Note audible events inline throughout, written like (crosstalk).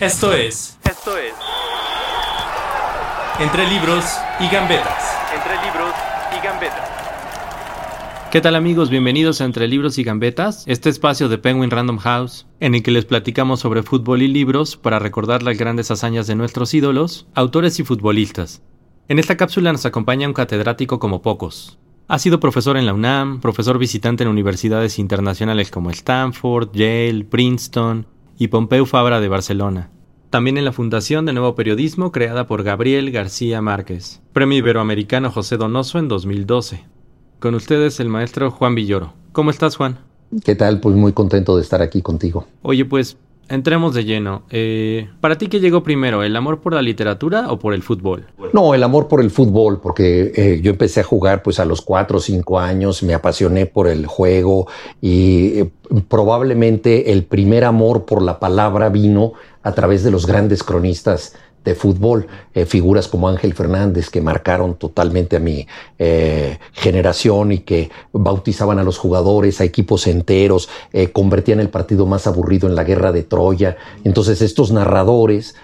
Esto es... Esto es... Entre libros y gambetas. Entre libros y gambetas. ¿Qué tal amigos? Bienvenidos a Entre Libros y Gambetas, este espacio de Penguin Random House, en el que les platicamos sobre fútbol y libros para recordar las grandes hazañas de nuestros ídolos, autores y futbolistas. En esta cápsula nos acompaña un catedrático como pocos. Ha sido profesor en la UNAM, profesor visitante en universidades internacionales como Stanford, Yale, Princeton y Pompeu Fabra de Barcelona. También en la Fundación de Nuevo Periodismo creada por Gabriel García Márquez. Premio Iberoamericano José Donoso en 2012. Con ustedes el maestro Juan Villoro. ¿Cómo estás, Juan? ¿Qué tal? Pues muy contento de estar aquí contigo. Oye, pues entremos de lleno. Eh, ¿Para ti qué llegó primero, el amor por la literatura o por el fútbol? No, el amor por el fútbol, porque eh, yo empecé a jugar pues a los cuatro o cinco años, me apasioné por el juego y eh, probablemente el primer amor por la palabra vino a través de los grandes cronistas de fútbol, eh, figuras como Ángel Fernández que marcaron totalmente a mi eh, generación y que bautizaban a los jugadores, a equipos enteros, eh, convertían el partido más aburrido en la guerra de Troya. Entonces estos narradores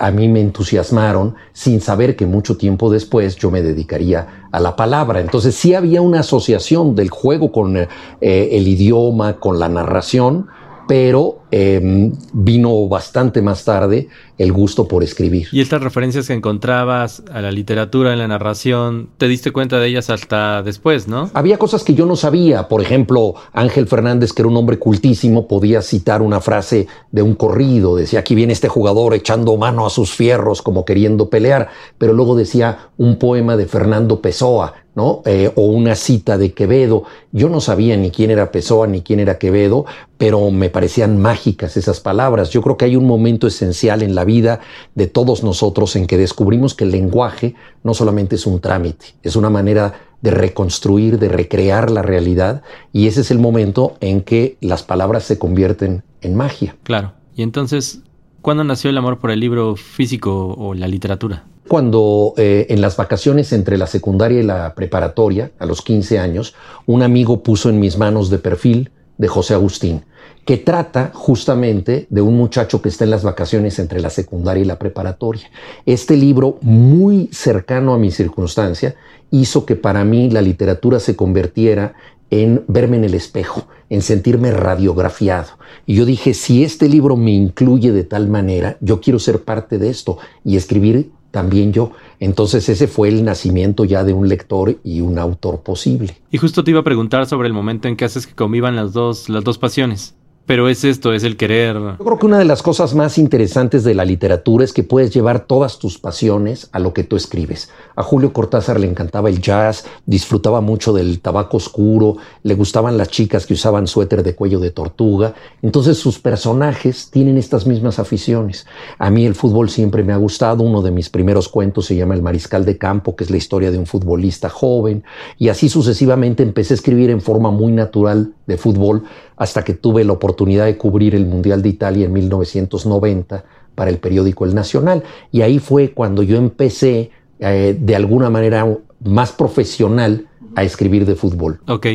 a mí me entusiasmaron sin saber que mucho tiempo después yo me dedicaría a la palabra. Entonces sí había una asociación del juego con el idioma, con la narración, pero em, vino bastante más tarde el gusto por escribir. ¿Y estas referencias que encontrabas a la literatura, en la narración, te diste cuenta de ellas hasta después, no? Había cosas que yo no sabía. Por ejemplo, Ángel Fernández, que era un hombre cultísimo, podía citar una frase de un corrido. Decía, aquí viene este jugador echando mano a sus fierros como queriendo pelear. Pero luego decía un poema de Fernando Pessoa ¿no? Eh, o una cita de Quevedo. Yo no sabía ni quién era Pessoa ni quién era Quevedo, pero me parecían mágicas esas palabras. Yo creo que hay un momento esencial en la vida de todos nosotros en que descubrimos que el lenguaje no solamente es un trámite, es una manera de reconstruir, de recrear la realidad, y ese es el momento en que las palabras se convierten en magia. Claro. Y entonces, ¿cuándo nació el amor por el libro físico o la literatura? Cuando eh, en las vacaciones entre la secundaria y la preparatoria, a los 15 años, un amigo puso en mis manos de perfil de José Agustín, que trata justamente de un muchacho que está en las vacaciones entre la secundaria y la preparatoria. Este libro, muy cercano a mi circunstancia, hizo que para mí la literatura se convirtiera en verme en el espejo, en sentirme radiografiado. Y yo dije, si este libro me incluye de tal manera, yo quiero ser parte de esto y escribir también yo. Entonces ese fue el nacimiento ya de un lector y un autor posible. Y justo te iba a preguntar sobre el momento en que haces que convivan las dos, las dos pasiones. Pero es esto, es el querer. Yo creo que una de las cosas más interesantes de la literatura es que puedes llevar todas tus pasiones a lo que tú escribes. A Julio Cortázar le encantaba el jazz, disfrutaba mucho del tabaco oscuro, le gustaban las chicas que usaban suéter de cuello de tortuga. Entonces sus personajes tienen estas mismas aficiones. A mí el fútbol siempre me ha gustado. Uno de mis primeros cuentos se llama El Mariscal de Campo, que es la historia de un futbolista joven. Y así sucesivamente empecé a escribir en forma muy natural de fútbol hasta que tuve la oportunidad de cubrir el Mundial de Italia en 1990 para el periódico El Nacional. Y ahí fue cuando yo empecé eh, de alguna manera más profesional a escribir de fútbol. Ok.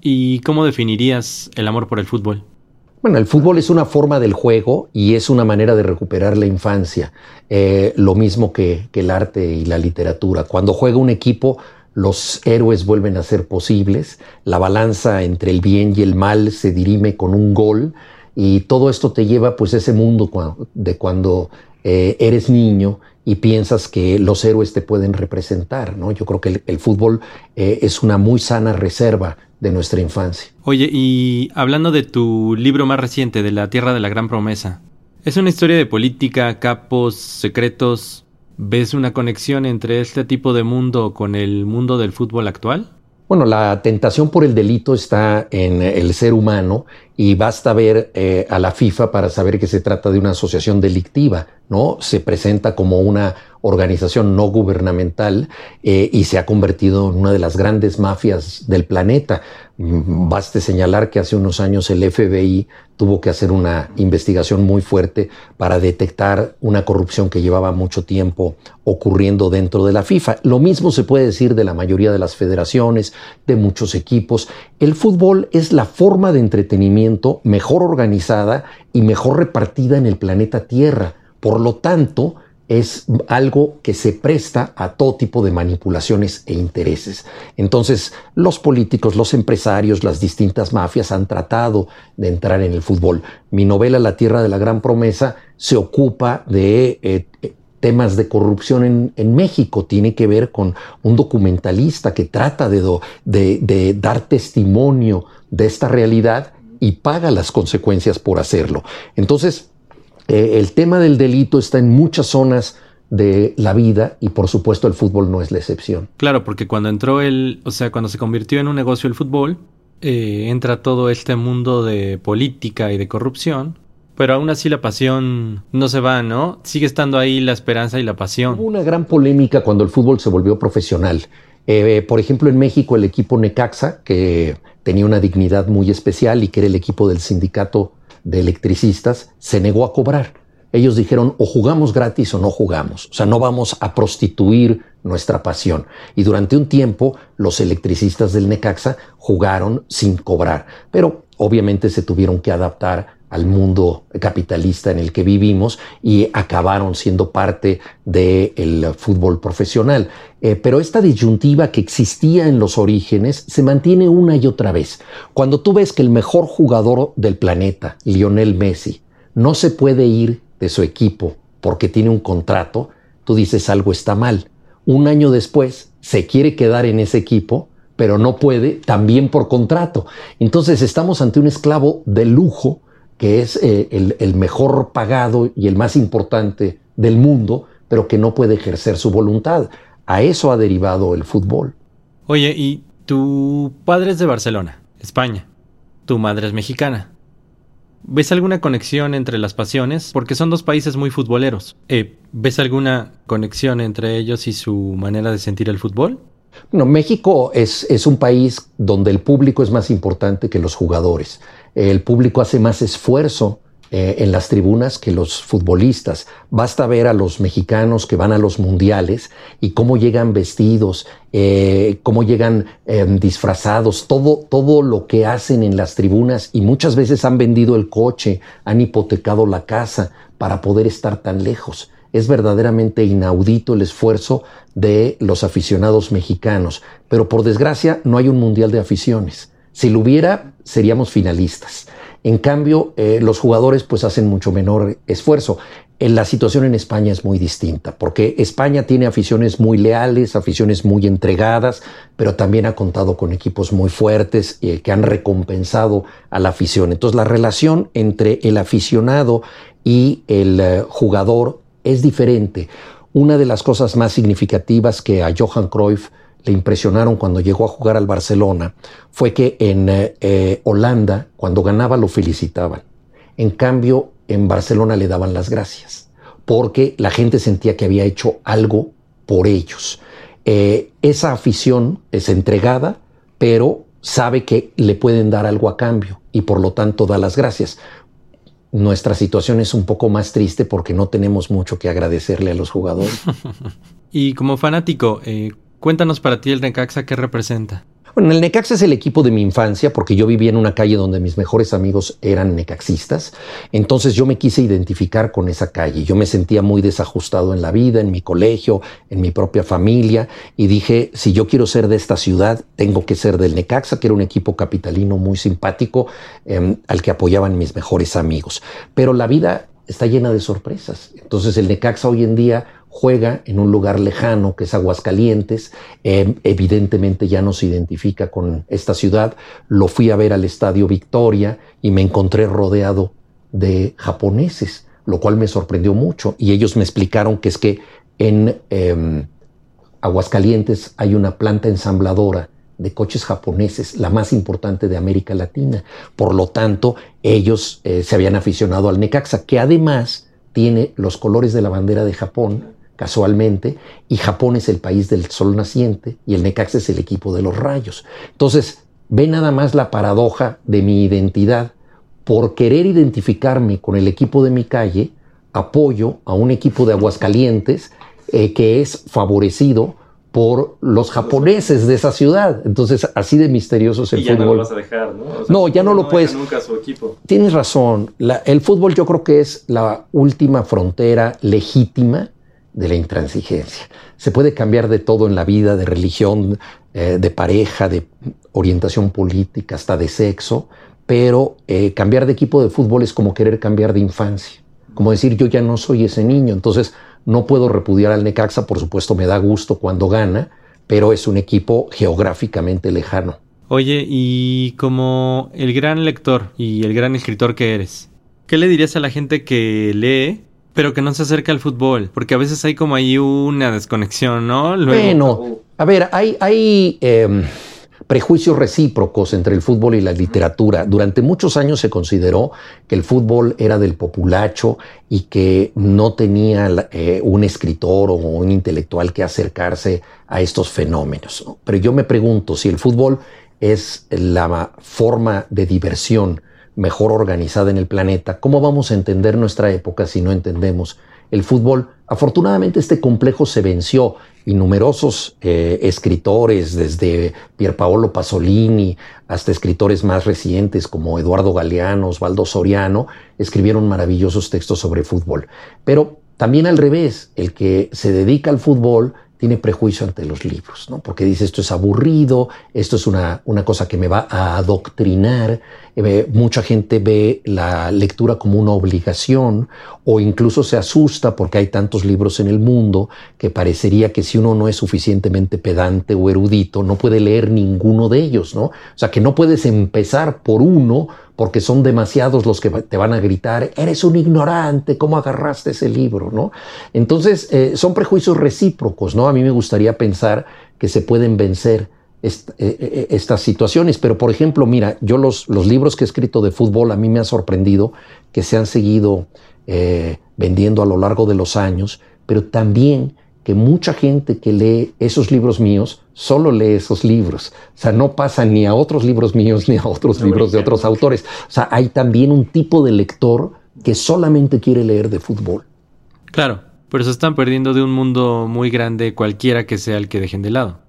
¿Y cómo definirías el amor por el fútbol? Bueno, el fútbol es una forma del juego y es una manera de recuperar la infancia, eh, lo mismo que, que el arte y la literatura. Cuando juega un equipo, los héroes vuelven a ser posibles, la balanza entre el bien y el mal se dirime con un gol y todo esto te lleva pues a ese mundo de cuando eh, eres niño y piensas que los héroes te pueden representar, ¿no? Yo creo que el, fútbol eh, es una muy sana reserva de nuestra infancia. Oye, y hablando de tu libro más reciente, de La Tierra de la Gran Promesa, ¿es una historia de política, capos, secretos, ¿Ves una conexión entre este tipo de mundo con el mundo del fútbol actual? Bueno, la tentación por el delito está en el ser humano y basta ver eh, a la FIFA para saber que se trata de una asociación delictiva, ¿no? Se presenta como una organización no gubernamental eh, y se ha convertido en una de las grandes mafias del planeta. Mm, baste señalar que hace unos años el FBI tuvo que hacer una investigación muy fuerte para detectar una corrupción que llevaba mucho tiempo ocurriendo dentro de la FIFA. Lo mismo se puede decir de la mayoría de las federaciones, de muchos equipos. El fútbol es la forma de entretenimiento mejor organizada y mejor repartida en el planeta Tierra. Por lo tanto, es algo que se presta a todo tipo de manipulaciones e intereses. Entonces, los políticos, los empresarios, las distintas mafias han tratado de entrar en el fútbol. Mi novela La Tierra de la Gran Promesa se ocupa de eh, temas de corrupción en, México. Tiene que ver con un documentalista que trata de, de dar testimonio de esta realidad y paga las consecuencias por hacerlo. Entonces, eh, el tema del delito está en muchas zonas de la vida y por supuesto el fútbol no es la excepción. Claro, porque cuando entró el, o sea, cuando se convirtió en un negocio el fútbol, eh, entra todo este mundo de política y de corrupción, pero aún así la pasión no se va, ¿no? Sigue estando ahí la esperanza y la pasión. Hubo una gran polémica cuando el fútbol se volvió profesional. Eh, por ejemplo, en México el equipo Necaxa, que tenía una dignidad muy especial y que era el equipo del sindicato de electricistas se negó a cobrar. Ellos dijeron o jugamos gratis o no jugamos. O sea, no vamos a prostituir nuestra pasión. Y durante un tiempo los electricistas del Necaxa jugaron sin cobrar. Pero obviamente se tuvieron que adaptar al mundo capitalista en el que vivimos y acabaron siendo parte del fútbol profesional. Eh, pero esta disyuntiva que existía en los orígenes se mantiene una y otra vez. Cuando tú ves que el mejor jugador del planeta, Lionel Messi, no se puede ir de su equipo porque tiene un contrato, tú dices algo está mal. Un año después se quiere quedar en ese equipo, pero no puede también por contrato. Entonces estamos ante un esclavo de lujo que es eh, el, mejor pagado y el más importante del mundo, pero que no puede ejercer su voluntad. A eso ha derivado el fútbol. Oye, y tu padre es de Barcelona, España. Tu madre es mexicana. ¿Ves alguna conexión entre las pasiones? Porque son dos países muy futboleros. Eh, ¿Ves alguna conexión entre ellos y su manera de sentir el fútbol? Bueno, México es, es un país donde el público es más importante que los jugadores el público hace más esfuerzo eh, en las tribunas que los futbolistas. Basta ver a los mexicanos que van a los mundiales y cómo llegan vestidos, eh, cómo llegan em, disfrazados, todo, todo lo que hacen en las tribunas y muchas veces han vendido el coche, han hipotecado la casa para poder estar tan lejos. Es verdaderamente inaudito el esfuerzo de los aficionados mexicanos, pero por desgracia no hay un mundial de aficiones. Si lo hubiera, seríamos finalistas. En cambio, eh, los jugadores pues hacen mucho menor esfuerzo. En la situación en España es muy distinta, porque España tiene aficiones muy leales, aficiones muy entregadas, pero también ha contado con equipos muy fuertes eh, que han recompensado a la afición. Entonces la relación entre el aficionado y el eh, jugador es diferente. Una de las cosas más significativas que a Johan Cruyff le impresionaron cuando llegó a jugar al Barcelona fue que en eh, eh, Holanda, cuando ganaba, lo felicitaban. En cambio, en Barcelona le daban las gracias, porque la gente sentía que había hecho algo por ellos. Eh, esa afición es entregada, pero sabe que le pueden dar algo a cambio y por lo tanto da las gracias. Nuestra situación es un poco más triste porque no tenemos mucho que agradecerle a los jugadores. (laughs) y como fanático, Cuéntanos para ti el Necaxa qué representa. Bueno, el Necaxa es el equipo de mi infancia porque yo vivía en una calle donde mis mejores amigos eran necaxistas. Entonces yo me quise identificar con esa calle. Yo me sentía muy desajustado en la vida, en mi colegio, en mi propia familia y dije, si yo quiero ser de esta ciudad, tengo que ser del Necaxa, que era un equipo capitalino muy simpático em, al que apoyaban mis mejores amigos. Pero la vida está llena de sorpresas. Entonces el Necaxa hoy en día juega en un lugar lejano que es Aguascalientes, eh, evidentemente ya no se identifica con esta ciudad, lo fui a ver al Estadio Victoria y me encontré rodeado de japoneses, lo cual me sorprendió mucho y ellos me explicaron que es que en em, Aguascalientes hay una planta ensambladora de coches japoneses, la más importante de América Latina. Por lo tanto, ellos eh, se habían aficionado al Necaxa, que además tiene los colores de la bandera de Japón, casualmente, y Japón es el país del sol naciente y el Necaxa es el equipo de los rayos. Entonces, ve nada más la paradoja de mi identidad. Por querer identificarme con el equipo de mi calle, apoyo a un equipo de Aguascalientes eh, que es favorecido por los japoneses de esa ciudad. Entonces, así de misterioso es el y ya fútbol. no lo vas a dejar, ¿no? O sea, No, ya no lo puedes. nunca a su equipo. Tienes razón. La- el fútbol yo creo que es la última frontera legítima de la intransigencia. Se puede cambiar de todo en la vida, de religión, eh, de pareja, de orientación política, hasta de sexo, pero eh, cambiar de equipo de fútbol es como querer cambiar de infancia. Como decir, yo ya no soy ese niño, entonces no puedo repudiar al Necaxa, por supuesto me da gusto cuando gana, pero es un equipo geográficamente lejano. Oye, y como el gran lector y el gran escritor que eres, ¿qué le dirías a la gente que lee, pero que no se acerca al fútbol? Porque a veces hay como ahí una desconexión, ¿no? Bueno, a ver, hay, em, prejuicios recíprocos entre el fútbol y la literatura. Durante muchos años se consideró que el fútbol era del populacho y que no tenía eh, un escritor o un intelectual que acercarse a estos fenómenos. ¿no? Pero yo me pregunto si el fútbol es la forma de diversión mejor organizada en el planeta, ¿cómo vamos a entender nuestra época si no entendemos el fútbol? Afortunadamente este complejo se venció y numerosos eh, escritores, desde Pierpaolo Pasolini hasta escritores más recientes como Eduardo Galeano, Osvaldo Soriano, escribieron maravillosos textos sobre fútbol. Pero también al revés, el que se dedica al fútbol tiene prejuicio ante los libros, ¿no? Porque dice esto es aburrido, esto es una, una cosa que me va a adoctrinar. Eh, mucha gente ve la lectura como una obligación o incluso se asusta porque hay tantos libros en el mundo que parecería que si uno no es suficientemente pedante o erudito, no puede leer ninguno de ellos, ¿no? O sea, que no puedes empezar por uno porque son demasiados los que te van a gritar, eres un ignorante, ¿cómo agarraste ese libro? ¿no? Entonces, eh, son prejuicios recíprocos, ¿no? A mí me gustaría pensar que se pueden vencer eh, eh, estas situaciones, pero por ejemplo, mira, yo los, los, libros que he escrito de fútbol, a mí me ha sorprendido que se han seguido vendiendo a lo largo de los años, pero también que mucha gente que lee esos libros míos solo lee esos libros. O sea, no pasa ni a otros libros míos ni a otros no libros de otros autores. O sea, hay también un tipo de lector que solamente quiere leer de fútbol. Claro, pero se están perdiendo de un mundo muy grande cualquiera que sea el que dejen de lado.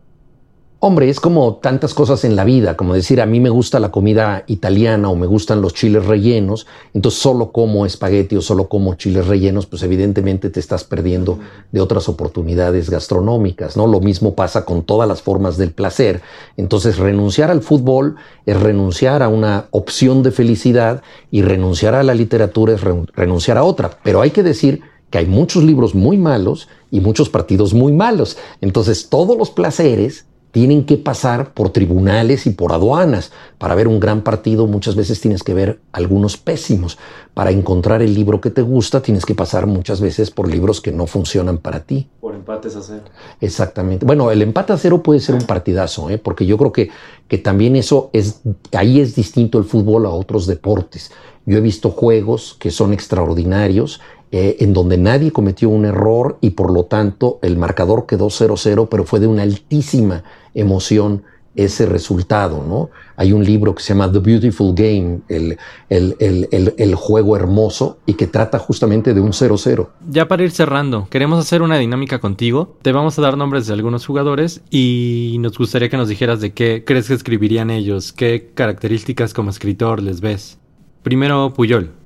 Hombre, es como tantas cosas en la vida, como decir, a mí me gusta la comida italiana o me gustan los chiles rellenos, entonces solo como espagueti o solo como chiles rellenos, pues evidentemente te estás perdiendo de otras oportunidades gastronómicas, ¿no? Lo mismo pasa con todas las formas del placer. Entonces, renunciar al fútbol es renunciar a una opción de felicidad y renunciar a la literatura es renunciar a otra. Pero hay que decir que hay muchos libros muy malos y muchos partidos muy malos. Entonces, todos los placeres tienen que pasar por tribunales y por aduanas. Para ver un gran partido muchas veces tienes que ver algunos pésimos. Para encontrar el libro que te gusta tienes que pasar muchas veces por libros que no funcionan para ti. Por empates a cero. Exactamente. Bueno, el empate a cero puede ser un partidazo, ¿eh? porque yo creo que, que también eso es, ahí es distinto el fútbol a otros deportes. Yo he visto juegos que son extraordinarios eh, en donde nadie cometió un error y por lo tanto el marcador quedó 0-0, pero fue de una altísima emoción ese resultado, ¿no? Hay un libro que se llama The Beautiful Game, el, el, el, el juego hermoso, y que trata justamente de un 0-0. Ya para ir cerrando, queremos hacer una dinámica contigo. Te vamos a dar nombres de algunos jugadores y nos gustaría que nos dijeras de qué crees que escribirían ellos, qué características como escritor les ves. Primero, Puyol.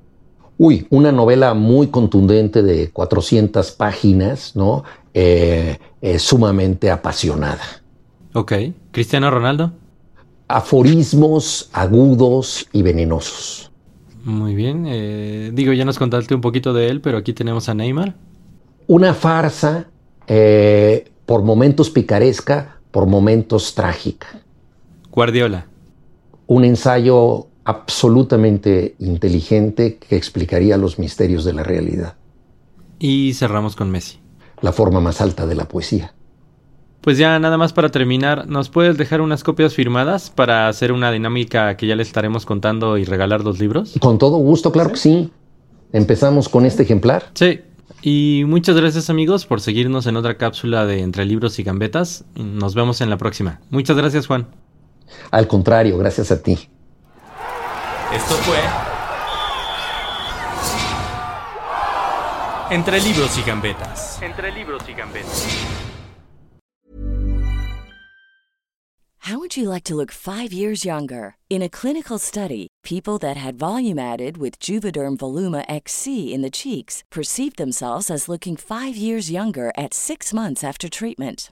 Uy, una novela muy contundente de 400 páginas, ¿no? Eh, eh, sumamente apasionada. Ok. ¿Cristiano Ronaldo? Aforismos agudos y venenosos. Muy bien. Eh, digo, ya nos contaste un poquito de él, pero aquí tenemos a Neymar. Una farsa, por momentos picaresca, por momentos trágica. Guardiola. Un ensayo absolutamente inteligente que explicaría los misterios de la realidad. Y cerramos con Messi. La forma más alta de la poesía. Pues ya nada más para terminar, ¿nos puedes dejar unas copias firmadas para hacer una dinámica que ya le estaremos contando y regalar los libros? Con todo gusto, claro que sí. Empezamos con este ejemplar. Sí. Y muchas gracias amigos por seguirnos en otra cápsula de Entre Libros y Gambetas. Nos vemos en la próxima. Muchas gracias Juan. Al contrario, gracias a ti. Esto fue Entre Libros y Gambetas. Entre libros y gambetas. How would you like to look five years younger? In a clinical study, people that had volume added with Juvederm Voluma XC in the cheeks perceived themselves as looking five years younger at six months after treatment.